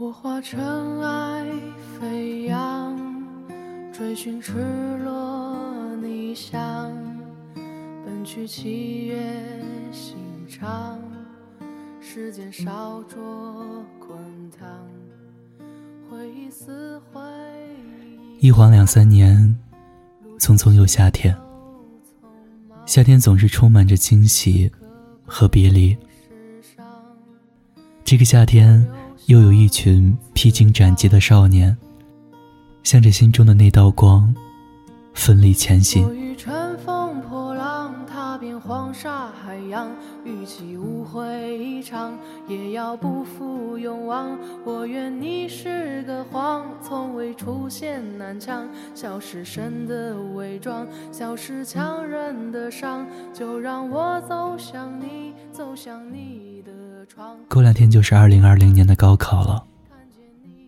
我化尘埃飞扬，追寻赤裸逆翔，奔去七月心肠，时间烧灼滚烫，回忆撕毁。一晃两三年，匆匆又夏天。夏天总是充满着惊喜和别离。这个夏天。又有一群披荆斩棘的少年，向着心中的那道光，奋力前行。我欲乘风破浪，踏遍黄沙海洋，与其误会一场，也要不负勇往。我愿你是个谎，从未出现南墙，笑是神的伪装，笑是强忍的伤，就让我走向你，走向你。过两天就是二零二零年的高考了。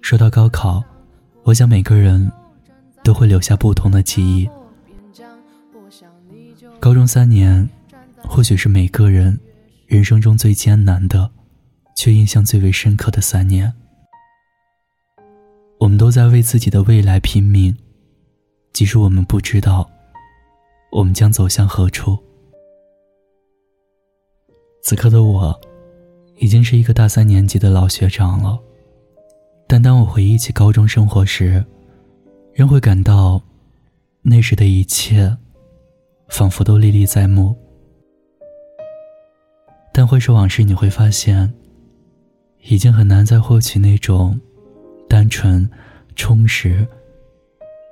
说到高考，我想每个人都会留下不同的记忆。高中三年，或许是每个人人生中最艰难的，却印象最为深刻的三年。我们都在为自己的未来拼命，即使我们不知道我们将走向何处。此刻的我。已经是一个大三年级的老学长了，但当我回忆起高中生活时，仍会感到那时的一切仿佛都历历在目。但回首往事，你会发现，已经很难再获取那种单纯、充实、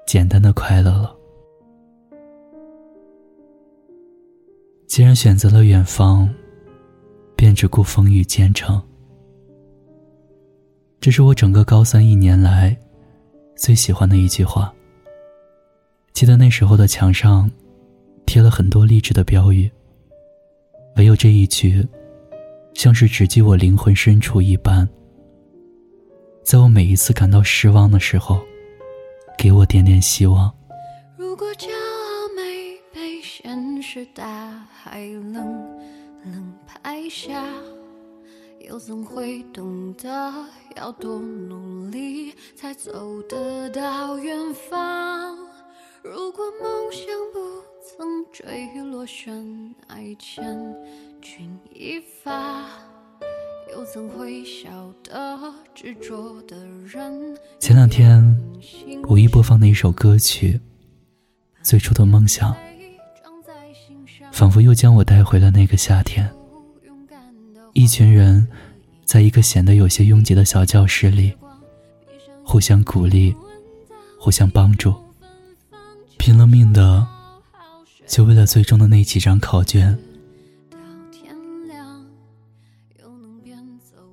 简单的快乐了。既然选择了远方。便只顾风雨兼程。这是我整个高三一年来最喜欢的一句话。记得那时候的墙上贴了很多励志的标语，唯有这一句，像是直击我灵魂深处一般，在我每一次感到失望的时候，给我点点希望。如果骄傲没被现实大海冷。冷拍下，又怎会懂得要多努力才走得到远方？如果梦想不曾坠落悬崖，千钧一发，又怎会晓得执着的人？前两天无意播放的一首歌曲《最初的梦想》。仿佛又将我带回了那个夏天。一群人，在一个显得有些拥挤的小教室里，互相鼓励，互相帮助，拼了命的，就为了最终的那几张考卷。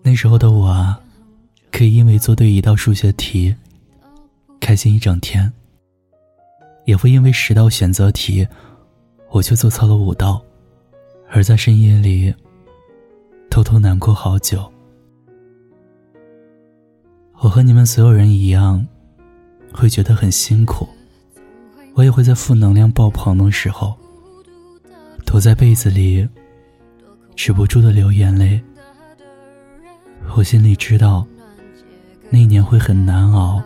那时候的我啊，可以因为做对一道数学题，开心一整天；也会因为十道选择题。我却做错了五道，而在深夜里偷偷难过好久。我和你们所有人一样，会觉得很辛苦。我也会在负能量爆棚的时候，躲在被子里，止不住的流眼泪。我心里知道，那一年会很难熬，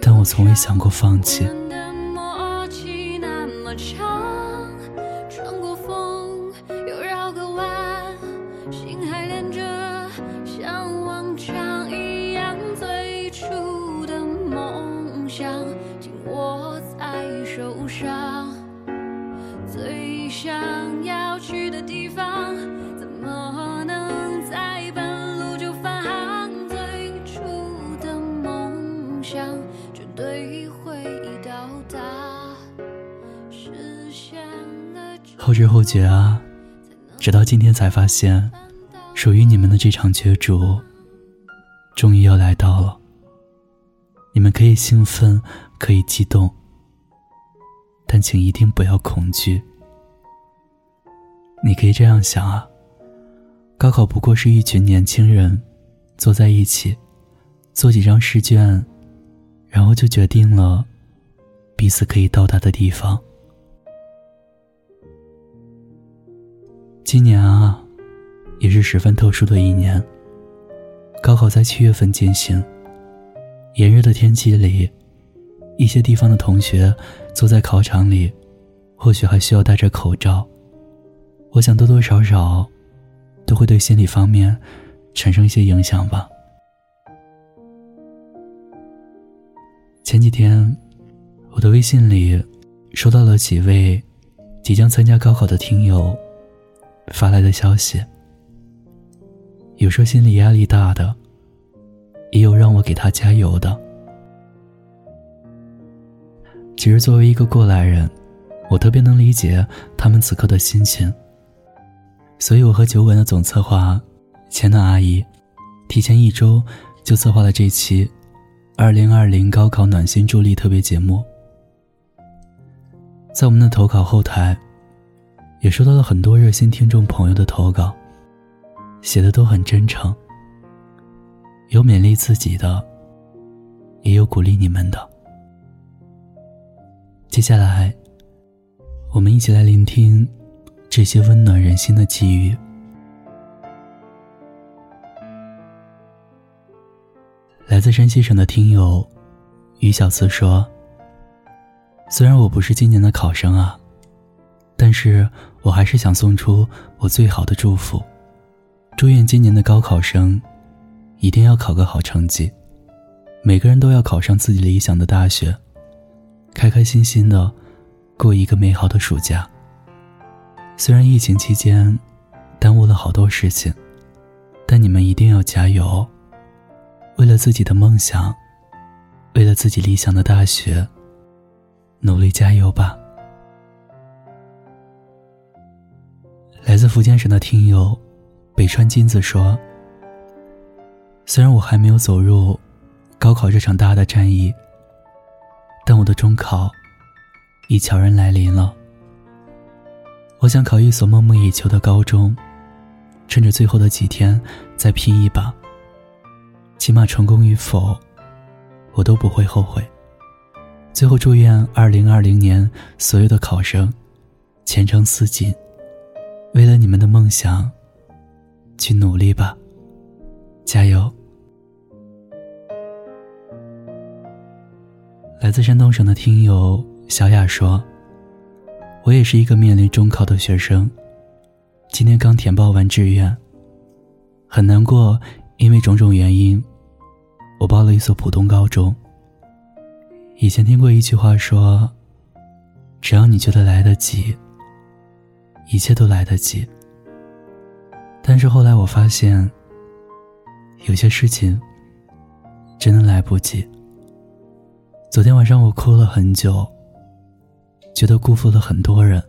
但我从未想过放弃。上最想要去的地方怎么能在半路就返航最初的梦想绝对会到达实现了后知后觉啊直到今天才发现属于你们的这场角逐终于要来到了。你们可以兴奋可以激动。但请一定不要恐惧。你可以这样想啊，高考不过是一群年轻人坐在一起，做几张试卷，然后就决定了彼此可以到达的地方。今年啊，也是十分特殊的一年。高考在七月份进行，炎热的天气里，一些地方的同学坐在考场里，或许还需要戴着口罩。我想多多少少都会对心理方面产生一些影响吧。前几天，我的微信里收到了几位即将参加高考的听友发来的消息。有说心理压力大的，也有让我给他加油的。其实作为一个过来人，我特别能理解他们此刻的心情。所以我和酒馆的总策划钱娜阿姨，提前一周就策划了这期二零二零高考暖心助力特别节目。在我们的投稿后台，也收到了很多热心听众朋友的投稿。写的都很真诚，有勉励自己的，也有鼓励你们的。接下来，我们一起来聆听这些温暖人心的寄语。来自山西省的听友于小慈说：“虽然我不是今年的考生啊，但是我还是想送出我最好的祝福。”祝愿今年的高考生一定要考个好成绩，每个人都要考上自己理想的大学，开开心心的过一个美好的暑假。虽然疫情期间耽误了好多事情，但你们一定要加油，为了自己的梦想，为了自己理想的大学，努力加油吧。来自福建省的听友。北川金子说：“虽然我还没有走入高考这场大的战役，但我的中考已悄然来临了。我想考一所梦寐以求的高中，趁着最后的几天再拼一把。起码成功与否，我都不会后悔。最后，祝愿二零二零年所有的考生前程似锦，为了你们的梦想。”去努力吧，加油！来自山东省的听友小雅说：“我也是一个面临中考的学生，今天刚填报完志愿，很难过，因为种种原因，我报了一所普通高中。以前听过一句话说：只要你觉得来得及，一切都来得及。”但是后来我发现，有些事情真的来不及。昨天晚上我哭了很久，觉得辜负了很多人。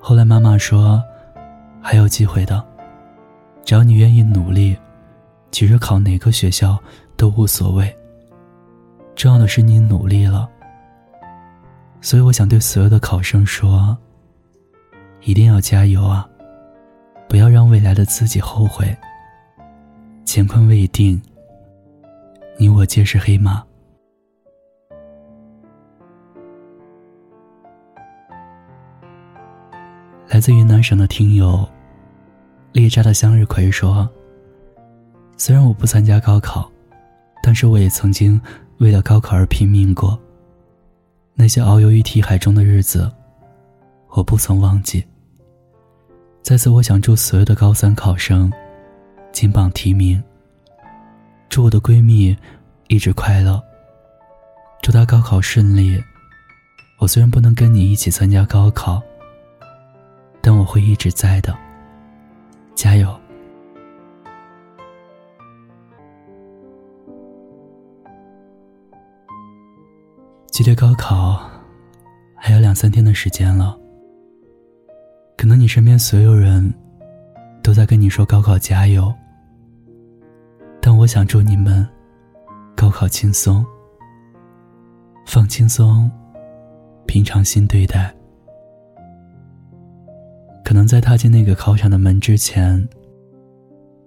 后来妈妈说，还有机会的，只要你愿意努力，其实考哪个学校都无所谓。重要的是你努力了。所以我想对所有的考生说，一定要加油啊！不要让未来的自己后悔。乾坤未定，你我皆是黑马。来自云南省的听友猎渣的向日葵说：“虽然我不参加高考，但是我也曾经为了高考而拼命过。那些遨游于题海中的日子，我不曾忘记。”在此，我想祝所有的高三考生金榜题名。祝我的闺蜜一直快乐。祝她高考顺利。我虽然不能跟你一起参加高考，但我会一直在的。加油！距离高考还有两三天的时间了。可能你身边所有人都在跟你说高考加油，但我想祝你们高考轻松，放轻松，平常心对待。可能在踏进那个考场的门之前，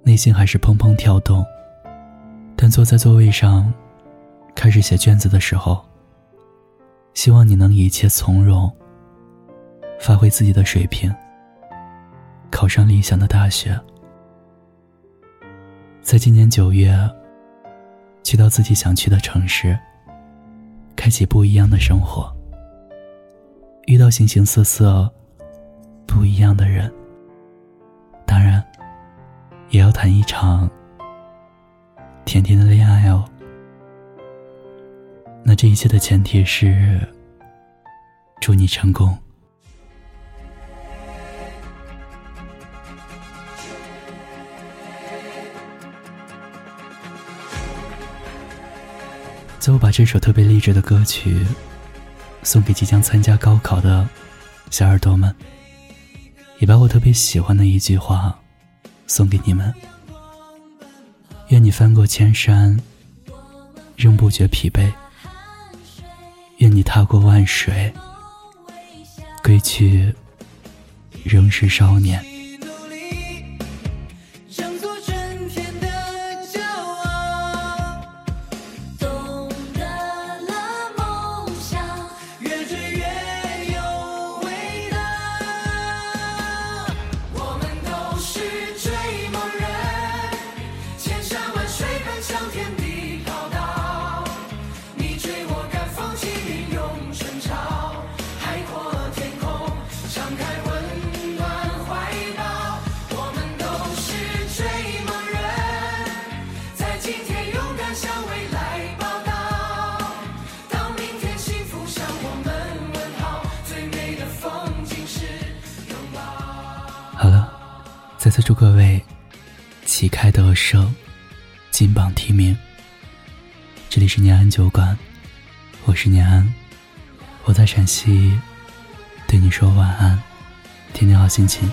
内心还是砰砰跳动，但坐在座位上开始写卷子的时候，希望你能一切从容，发挥自己的水平。考上理想的大学。在今年九月，去到自己想去的城市，开启不一样的生活，遇到形形色色不一样的人，当然，也要谈一场甜甜的恋爱哦。那这一切的前提是，祝你成功。最后，把这首特别励志的歌曲送给即将参加高考的小耳朵们，也把我特别喜欢的一句话送给你们：愿你翻过千山，仍不觉疲惫；愿你踏过万水，归去仍是少年。再次祝各位旗开得胜，金榜题名。这里是念安酒馆，我是念安，我在陕西，对你说晚安，天天好心情。